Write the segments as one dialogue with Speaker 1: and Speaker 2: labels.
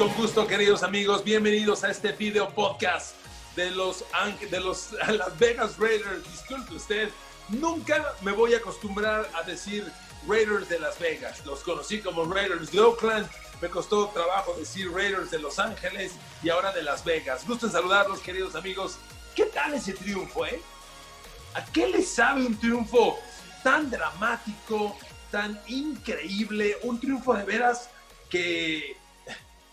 Speaker 1: con gusto, queridos amigos. Bienvenidos a este video podcast de los, de los Las Vegas Raiders. Disculpe usted, nunca me voy a acostumbrar a decir Raiders de Las Vegas. Los conocí como Raiders de Oakland. Me costó trabajo decir Raiders de Los Ángeles y ahora de Las Vegas. Gusto en saludarlos, queridos amigos. ¿Qué tal ese triunfo, eh? ¿A qué le sabe un triunfo tan dramático, tan increíble? Un triunfo de veras que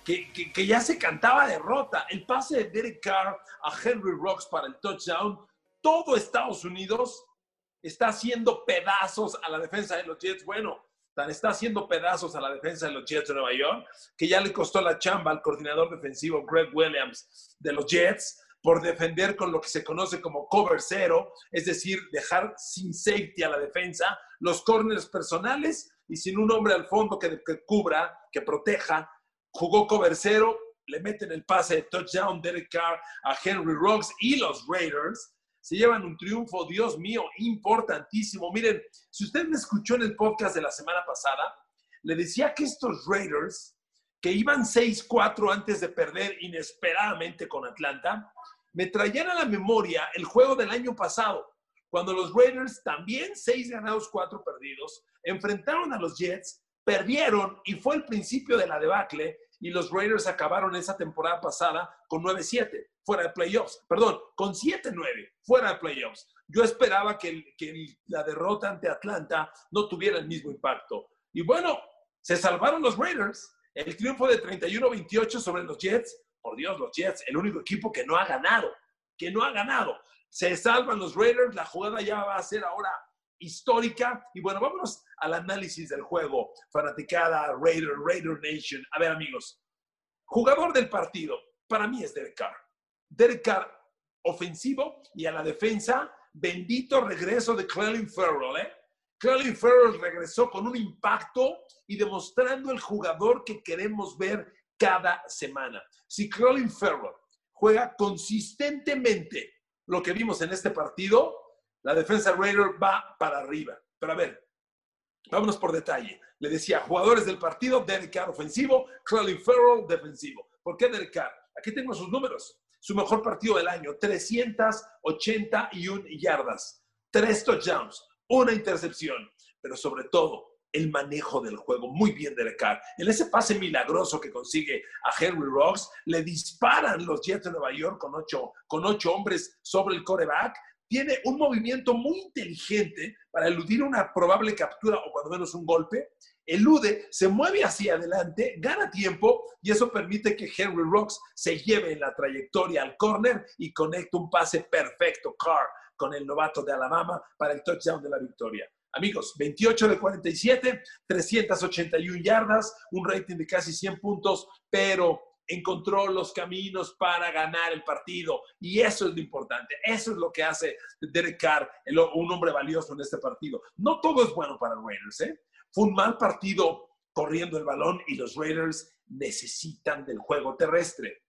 Speaker 1: que, ya se cantaba derrota. El pase de Derek Carr a Henry Rocks para el touchdown, todo Estados Unidos está haciendo pedazos a la defensa de los Jets. Bueno, está haciendo pedazos a la defensa de los Jets de Nueva York que ya le costó la chamba al coordinador defensivo Greg Williams de los Jets por defender con lo que se conoce como cover cero, es decir, dejar sin safety a la defensa, los corners personales y sin un hombre al fondo que, que cubra, que proteja jugó cover cero, le meten el pase de touchdown Derek Carr a Henry Rocks y los Raiders se llevan un triunfo, Dios mío, importantísimo. Miren, si usted me escuchó en el podcast de la semana pasada, le decía que estos Raiders, que iban 6-4 antes de perder inesperadamente con Atlanta, me traían a la memoria el juego del año pasado, cuando los Raiders, también 6 ganados, 4 perdidos, enfrentaron a los Jets, perdieron y fue el principio de la debacle y los Raiders acabaron esa temporada pasada con 9-7, fuera de playoffs. Perdón, con 7-9, fuera de playoffs. Yo esperaba que, la derrota ante Atlanta no tuviera el mismo impacto. Y bueno, se salvaron los Raiders. El triunfo de 31-28 sobre los Jets. Por Dios, los Jets, el único equipo que no ha ganado, que no ha ganado. Se salvan los Raiders, la jugada ya va a ser ahora histórica. Y bueno, vámonos al análisis del juego. Fanaticada, Raider, Raider Nation. A ver, amigos, jugador del partido, para mí es Derek Carr. Derek Carr, ofensivo y a la defensa, bendito regreso de Clelin Farrell, ¿eh? Clelin Farrell regresó con un impacto y demostrando el jugador que queremos ver cada semana. Si Clelin Farrell juega consistentemente lo que vimos en este partido, la defensa Raider va para arriba. Pero a ver, vámonos por detalle. Le decía, jugadores del partido, Derek Carr ofensivo, Clelin Farrell defensivo. ¿Por qué Derek Carr? Aquí tengo sus números. Su mejor partido del año, 381 yardas, tres touchdowns, una intercepción, pero sobre todo el manejo del juego. Muy bien Derek Carr. En ese pase milagroso que consigue a Henry Rocks, le disparan los Jets de Nueva York con ocho, con ocho hombres sobre el coreback tiene un movimiento muy inteligente para eludir una probable captura o cuando menos un golpe, elude, se mueve hacia adelante, gana tiempo y eso permite que Henry Rocks se lleve en la trayectoria al corner y conecte un pase perfecto, Carr, con el novato de Alabama para el touchdown de la victoria. Amigos, 28 de 47, 381 yardas, un rating de casi 100 puntos, pero encontró los caminos para ganar el partido. Y eso es lo importante. Eso es lo que hace Derek Carr, un hombre valioso en este partido. No todo es bueno para Raiders. ¿eh? Fue un mal partido corriendo el balón y los Raiders necesitan del juego terrestre.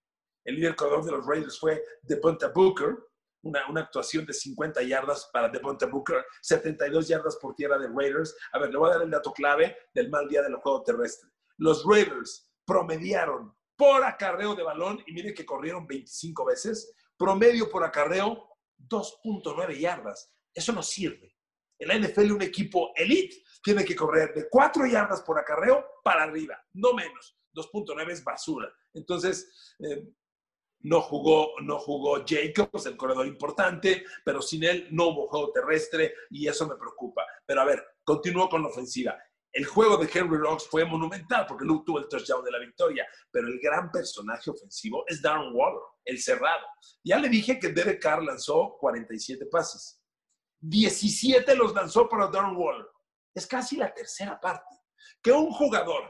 Speaker 1: El líder corredor de los Raiders fue Devonta Booker, una, una, actuación de 50 yardas para Devonta Booker, 72 yardas por tierra de Raiders. A ver, le voy a dar el dato clave del mal día del juego terrestre. Los Raiders promediaron por acarreo de balón, y miren que corrieron 25 veces, promedio por acarreo 2.9 yardas. Eso no sirve. En la NFL un equipo elite tiene que correr de 4 yardas por acarreo para arriba, no menos. 2.9 es basura. Entonces, eh, no jugó, no jugó Jacobs, el corredor importante, pero sin él no hubo juego terrestre y eso me preocupa. Pero a ver, continúo con la ofensiva. El juego de Henry Rocks fue monumental porque Luke tuvo el touchdown de la victoria, pero el gran personaje ofensivo es Darren Waller, el cerrado. Ya le dije que Derek Carr lanzó 47 pases. 17 los lanzó para Darren Waller. Es casi la tercera parte. Que un jugador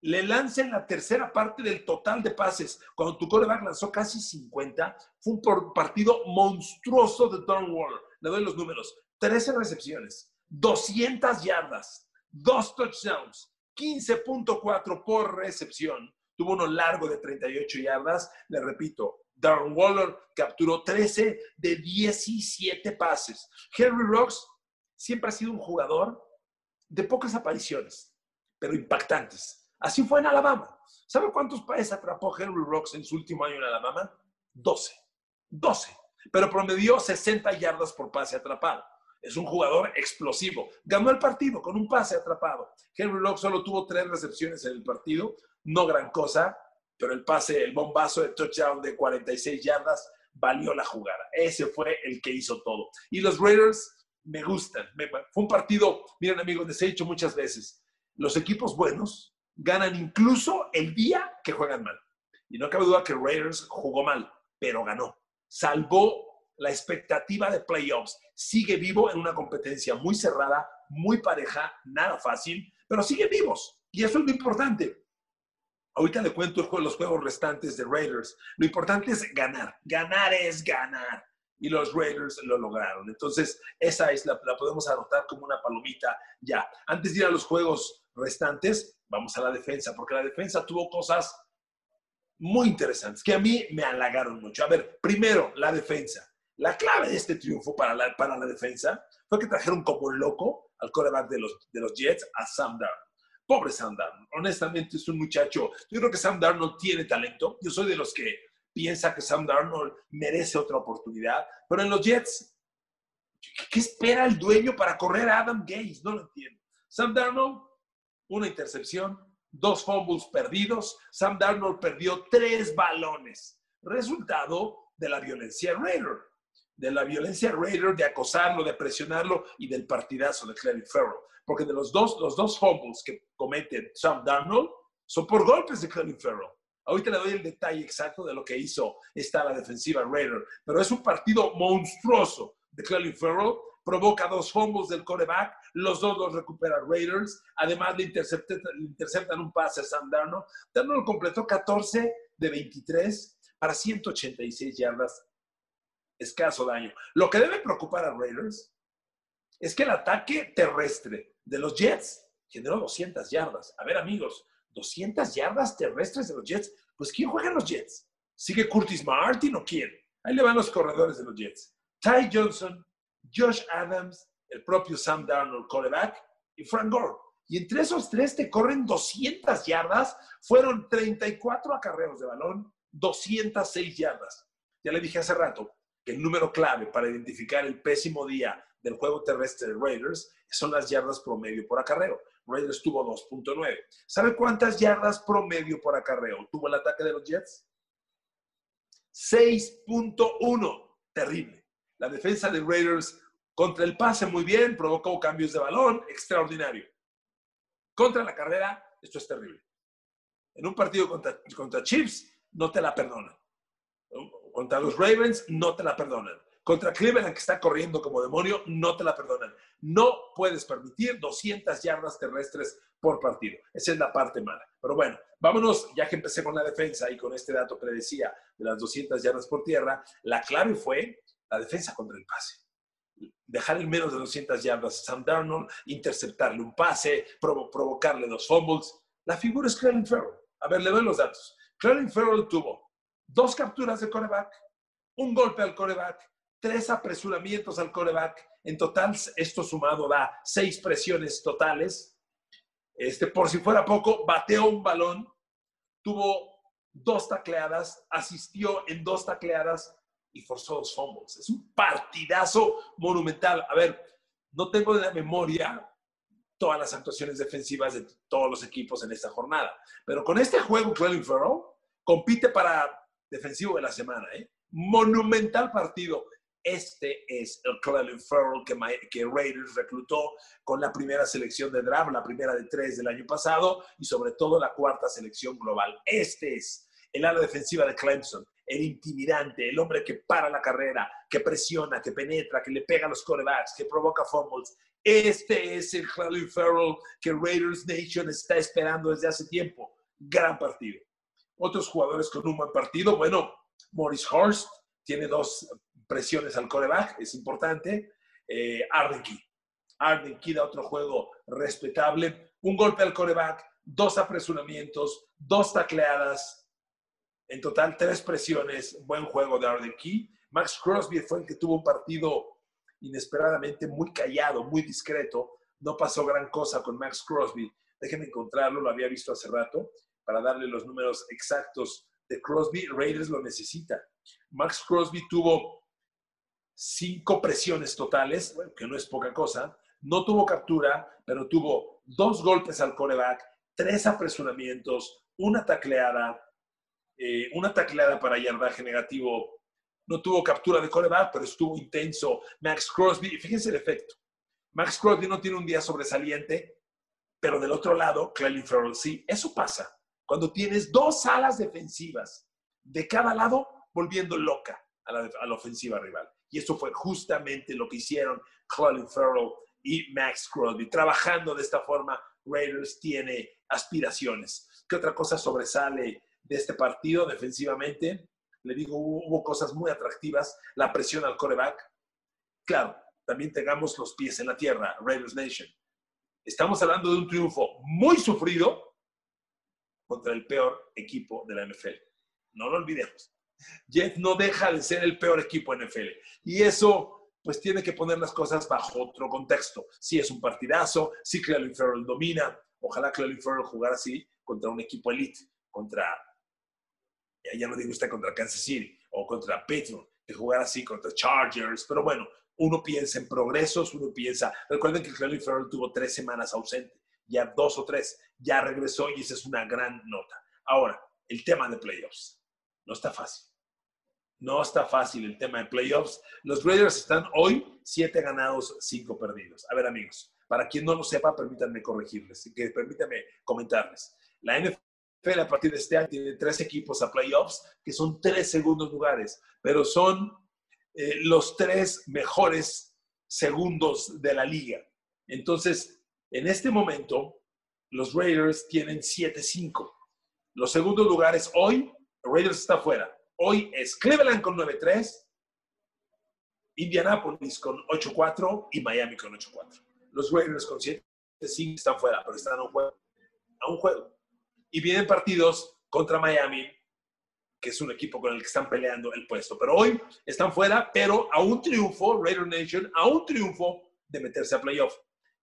Speaker 1: le lance en la tercera parte del total de pases, cuando tu coreback lanzó casi 50, fue un partido monstruoso de Darren Waller. Le doy los números. 13 recepciones, 200 yardas, dos touchdowns, 15.4 por recepción. Tuvo uno largo de 38 yardas. Le repito, Darren Waller capturó 13 de 17 pases. Henry Rocks siempre ha sido un jugador de pocas apariciones, pero impactantes. Así fue en Alabama. ¿Sabe cuántos pases atrapó Henry Rocks en su último año en Alabama? 12. 12. Pero promedió 60 yardas por pase atrapado. Es un jugador explosivo. Ganó el partido con un pase atrapado. Henry Rocks solo tuvo tres recepciones en el partido. No gran cosa, pero el pase, el bombazo de touchdown de 46 yardas valió la jugada. Ese fue el que hizo todo. Y los Raiders me gustan. fue un partido, miren amigos, les he dicho muchas veces, los equipos buenos ganan incluso el día que juegan mal. Y no cabe duda que Raiders jugó mal, pero ganó. Salvó la expectativa de playoffs. Sigue vivo en una competencia muy cerrada, muy pareja, nada fácil, pero sigue vivos. Y eso es lo importante. Ahorita le cuento los juegos restantes de Raiders. Lo importante es ganar. Ganar es ganar. Y los Raiders lo lograron. Entonces, esa es la, la podemos anotar como una palomita ya. Antes de ir a los juegos restantes, vamos a la defensa, porque la defensa tuvo cosas muy interesantes que a mí me halagaron mucho. A ver, primero, la defensa. La clave de este triunfo para la, para la defensa fue que trajeron como loco al coreback de los, de los Jets, a Sam Darnold. Pobre Sam Darnold. Honestamente, es un muchacho. Yo creo que Sam Darnold tiene talento. Yo soy de los que piensa que Sam Darnold merece otra oportunidad. Pero en los Jets, ¿qué espera el dueño para correr a Adam Gaze? No lo entiendo. Sam Darnold una intercepción, dos fumbles perdidos. Sam Darnold perdió tres balones. Resultado de la violencia Raider. De la violencia Raider, de acosarlo, de presionarlo y del partidazo de Clelin Farrell. Porque de los dos, los dos fumbles que comete Sam Darnold son por golpes de Clelin Farrell. Ahorita le doy el detalle exacto de lo que hizo esta la defensiva Raider. Pero es un partido monstruoso de Clelin Farrell provoca dos fumbles del coreback, los dos los recupera Raiders, además le interceptan, un pase a Sam Darnold. Darnold completó 14 de 23 para 186 yardas, escaso daño. Lo que debe preocupar a Raiders es que el ataque terrestre de los Jets generó 200 yardas. A ver amigos, 200 yardas terrestres de los Jets, pues ¿quién juega en los Jets? ¿Sigue Curtis Martin o quién? Ahí le van los corredores de los Jets. Ty Johnson, Josh Adams, el propio Sam Darnold, quarterback, y Frank Gore. Y entre esos tres te corren 200 yardas, fueron 34 acarreos de balón, 206 yardas. Ya le dije hace rato que el número clave para identificar el pésimo día del juego terrestre de Raiders son las yardas promedio por acarreo. Raiders tuvo 2.9. ¿Sabe cuántas yardas promedio por acarreo tuvo el ataque de los Jets? 6.1. Terrible. La defensa de Raiders contra el pase muy bien, provocó cambios de balón, extraordinario. Contra la carrera, esto es terrible. En un partido contra, contra Chiefs, no te la perdonan. Contra los Ravens, no te la perdonan. Contra Cleveland, que está corriendo como demonio, no te la perdonan. No puedes permitir 200 yardas terrestres por partido. Esa es la parte mala. Pero bueno, vámonos, ya que empecé con la defensa y con este dato que le decía de las 200 yardas por tierra, la clave fue la defensa contra el pase dejar en menos de 200 yardas Sam Darnold, interceptarle un pase, provocarle dos fumbles. La figura es Clelin Farrell. A ver, le doy los datos. Clelin Farrell tuvo dos capturas de coreback, un golpe al coreback, tres apresuramientos al coreback. En total, esto sumado da seis presiones totales. Este, por si fuera poco, bateó un balón, tuvo dos tacleadas, asistió en dos tacleadas, y forzó dos fumbles. Es un partidazo monumental. A ver, no tengo de la memoria todas las actuaciones defensivas de todos los equipos en esta jornada, pero con este juego, Clelin Farrell compite para defensivo de la semana. ¿eh? Monumental partido. Este es el Clelin Farrell que, Raiders reclutó con la primera selección de draft, la primera de tres del año pasado y sobre todo la cuarta selección global. Este es el ala defensiva de Clemson el intimidante, el hombre que para la carrera, que presiona, que penetra, que le pega a los corebacks, que provoca fumbles. Este es el Clelin Farrell que Raiders Nation está esperando desde hace tiempo. Gran partido. Otros jugadores con un buen partido, bueno, Morris Horst tiene dos presiones al coreback, es importante. Eh, Arden Key. Arden Key da otro juego respetable. Un golpe al coreback, dos apresuramientos, dos tacleadas, en total, tres presiones, buen juego de Arden Key. Max Crosby fue el que tuvo un partido inesperadamente muy callado, muy discreto. No pasó gran cosa con Max Crosby, déjenme encontrarlo, lo había visto hace rato, para darle los números exactos de Crosby. Raiders lo necesita. Max Crosby tuvo cinco presiones totales, que no es poca cosa, no tuvo captura, pero tuvo dos golpes al coreback, tres apresuramientos, una tacleada, eh, una tacleada para yardaje negativo. No tuvo captura de coreback, pero estuvo intenso. Max Crosby, fíjense el efecto. Max Crosby no tiene un día sobresaliente, pero del otro lado, Clelin Farrell sí. Eso pasa cuando tienes dos alas defensivas de cada lado volviendo loca a la, a la ofensiva rival. Y eso fue justamente lo que hicieron Clelin Farrell y Max Crosby. Trabajando de esta forma, Raiders tiene aspiraciones. ¿Qué otra cosa sobresale de este partido defensivamente? Le digo, hubo, cosas muy atractivas. La presión al coreback. Claro, también tengamos los pies en la tierra, Raiders Nation. Estamos hablando de un triunfo muy sufrido contra el peor equipo de la NFL. No lo olvidemos. Jeff no deja de ser el peor equipo en NFL. Y eso pues tiene que poner las cosas bajo otro contexto. Si es un partidazo, si Clelin Farrell domina, ojalá Clelin Farrell jugara así contra un equipo elite, contra, ya no digo usted contra Kansas City o contra Pittsburgh, que jugara así contra Chargers, pero bueno, uno piensa en progresos, uno piensa, recuerden que Clelin Farrell tuvo tres semanas ausente, ya dos o tres, ya regresó y esa es una gran nota. Ahora, el tema de playoffs, no está fácil no está fácil el tema de playoffs. Los Raiders están hoy siete ganados, cinco perdidos. A ver, amigos, para quien no lo sepa, permítanme corregirles, que permítanme comentarles. La NFL a partir de este año tiene tres equipos a playoffs, que son tres segundos lugares, pero son eh, los tres mejores segundos de la liga. Entonces, en este momento, los Raiders tienen 7-5. Los segundos lugares hoy, Raiders está fuera. Hoy es Cleveland con 9-3, Indianapolis con 8-4 y Miami con 8-4. Los Raiders con 7-5 están fuera, pero están a un juego. A un juego. Y vienen partidos contra Miami, que es un equipo con el que están peleando el puesto. Pero hoy están fuera, pero a un triunfo, Raider Nation, a un triunfo de meterse a playoff.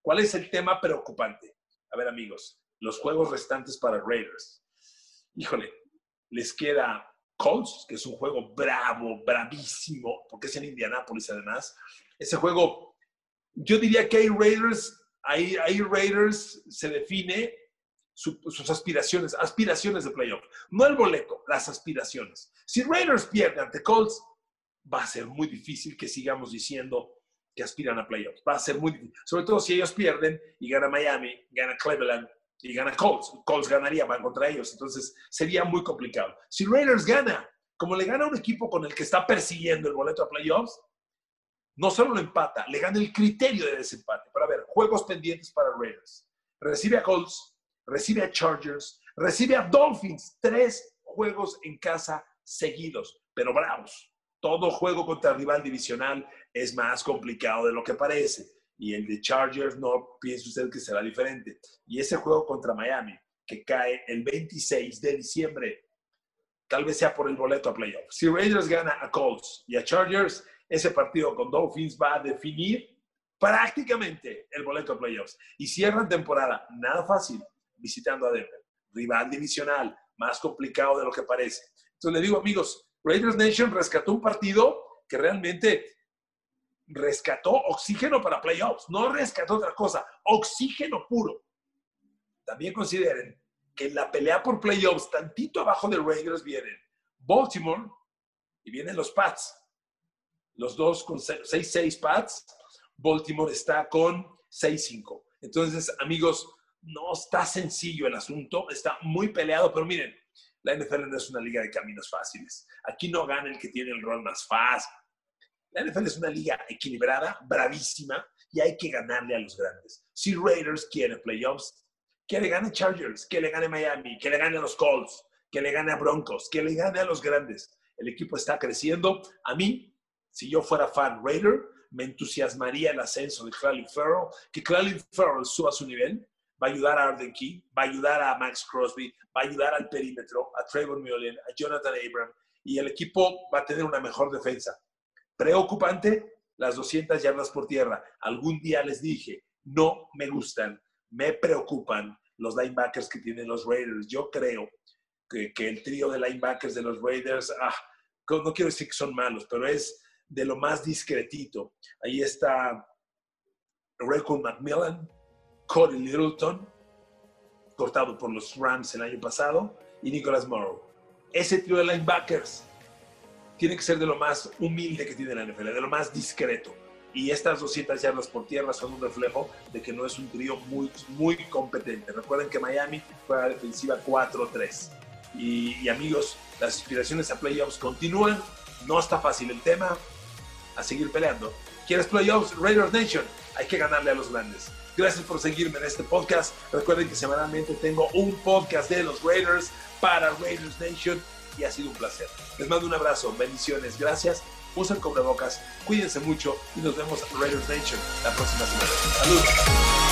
Speaker 1: ¿Cuál es el tema preocupante? A ver, amigos, los juegos restantes para Raiders. Híjole, les queda Colts, que es un juego bravo, bravísimo, porque es en Indianápolis además. Ese juego, yo diría que hay Raiders, hay, hay Raiders se define sus aspiraciones, aspiraciones de playoff. No el boleto, las aspiraciones. Si Raiders pierde ante Colts, va a ser muy difícil que sigamos diciendo que aspiran a playoffs. Va a ser muy difícil. Sobre todo si ellos pierden y gana Miami, gana Cleveland, y gana Colts. Colts ganaría, van contra ellos. Entonces sería muy complicado. Si Raiders gana, como le gana a un equipo con el que está persiguiendo el boleto a playoffs, no solo lo empata, le gana el criterio de desempate. Para ver, juegos pendientes para Raiders. Recibe a Colts, recibe a Chargers, recibe a Dolphins. Tres juegos en casa seguidos, pero bravos. Todo juego contra rival divisional es más complicado de lo que parece y el de Chargers no piense usted que será diferente. Y ese juego contra Miami, que cae el 26 de diciembre, tal vez sea por el boleto a playoffs. Si Raiders gana a Colts y a Chargers, ese partido con Dolphins va a definir prácticamente el boleto a playoffs. Y cierran temporada, nada fácil, visitando a Denver. Rival divisional, más complicado de lo que parece. Entonces le digo, amigos, Raiders Nation rescató un partido que realmente rescató oxígeno para playoffs, no rescató otra cosa, oxígeno puro. También consideren que en la pelea por playoffs, tantito abajo de Raiders vienen Baltimore y vienen los Pats. Los dos con 6-6 Pats, Baltimore está con 6-5. Entonces, amigos, no está sencillo el asunto, está muy peleado, pero miren, la NFL no es una liga de caminos fáciles. Aquí no gana el que tiene el rol más fácil la NFL es una liga equilibrada, bravísima, y hay que ganarle a los grandes. Si Raiders quiere playoffs, que le gane Chargers, que le gane Miami, que le gane a los Colts, que le gane a Broncos, que le gane a los grandes. El equipo está creciendo. A mí, si yo fuera fan Raider, me entusiasmaría el ascenso de Clelin Farrell, que Clelin Farrell suba su nivel, va a ayudar a Arden Key, va a ayudar a Max Crosby, va a ayudar al perímetro, a Trayvon Mullen, a Jonathan Abram, y el equipo va a tener una mejor defensa. Preocupante, las 200 yardas por tierra. Algún día les dije, no me gustan, me preocupan los linebackers que tienen los Raiders. Yo creo que, el trío de linebackers de los Raiders, ah, no quiero decir que son malos, pero es de lo más discretito. Ahí está Raycon McMillan, Cody Littleton, cortado por los Rams el año pasado, y Nicholas Morrow. Ese trío de linebackers tiene que ser de lo más humilde que tiene la NFL, de lo más discreto. Y estas 200 yardas por tierra son un reflejo de que no es un trío muy, muy competente. Recuerden que Miami fue a la defensiva 4-3. Y, amigos, las aspiraciones a playoffs continúan. No está fácil el tema. A seguir peleando. ¿Quieres playoffs? Raiders Nation. Hay que ganarle a los grandes. Gracias por seguirme en este podcast. Recuerden que semanalmente tengo un podcast de los Raiders para Raiders Nation y ha sido un placer. Les mando un abrazo, bendiciones, gracias. Usen cubrebocas, cuídense mucho y nos vemos Raiders Nation la próxima semana. Saludos.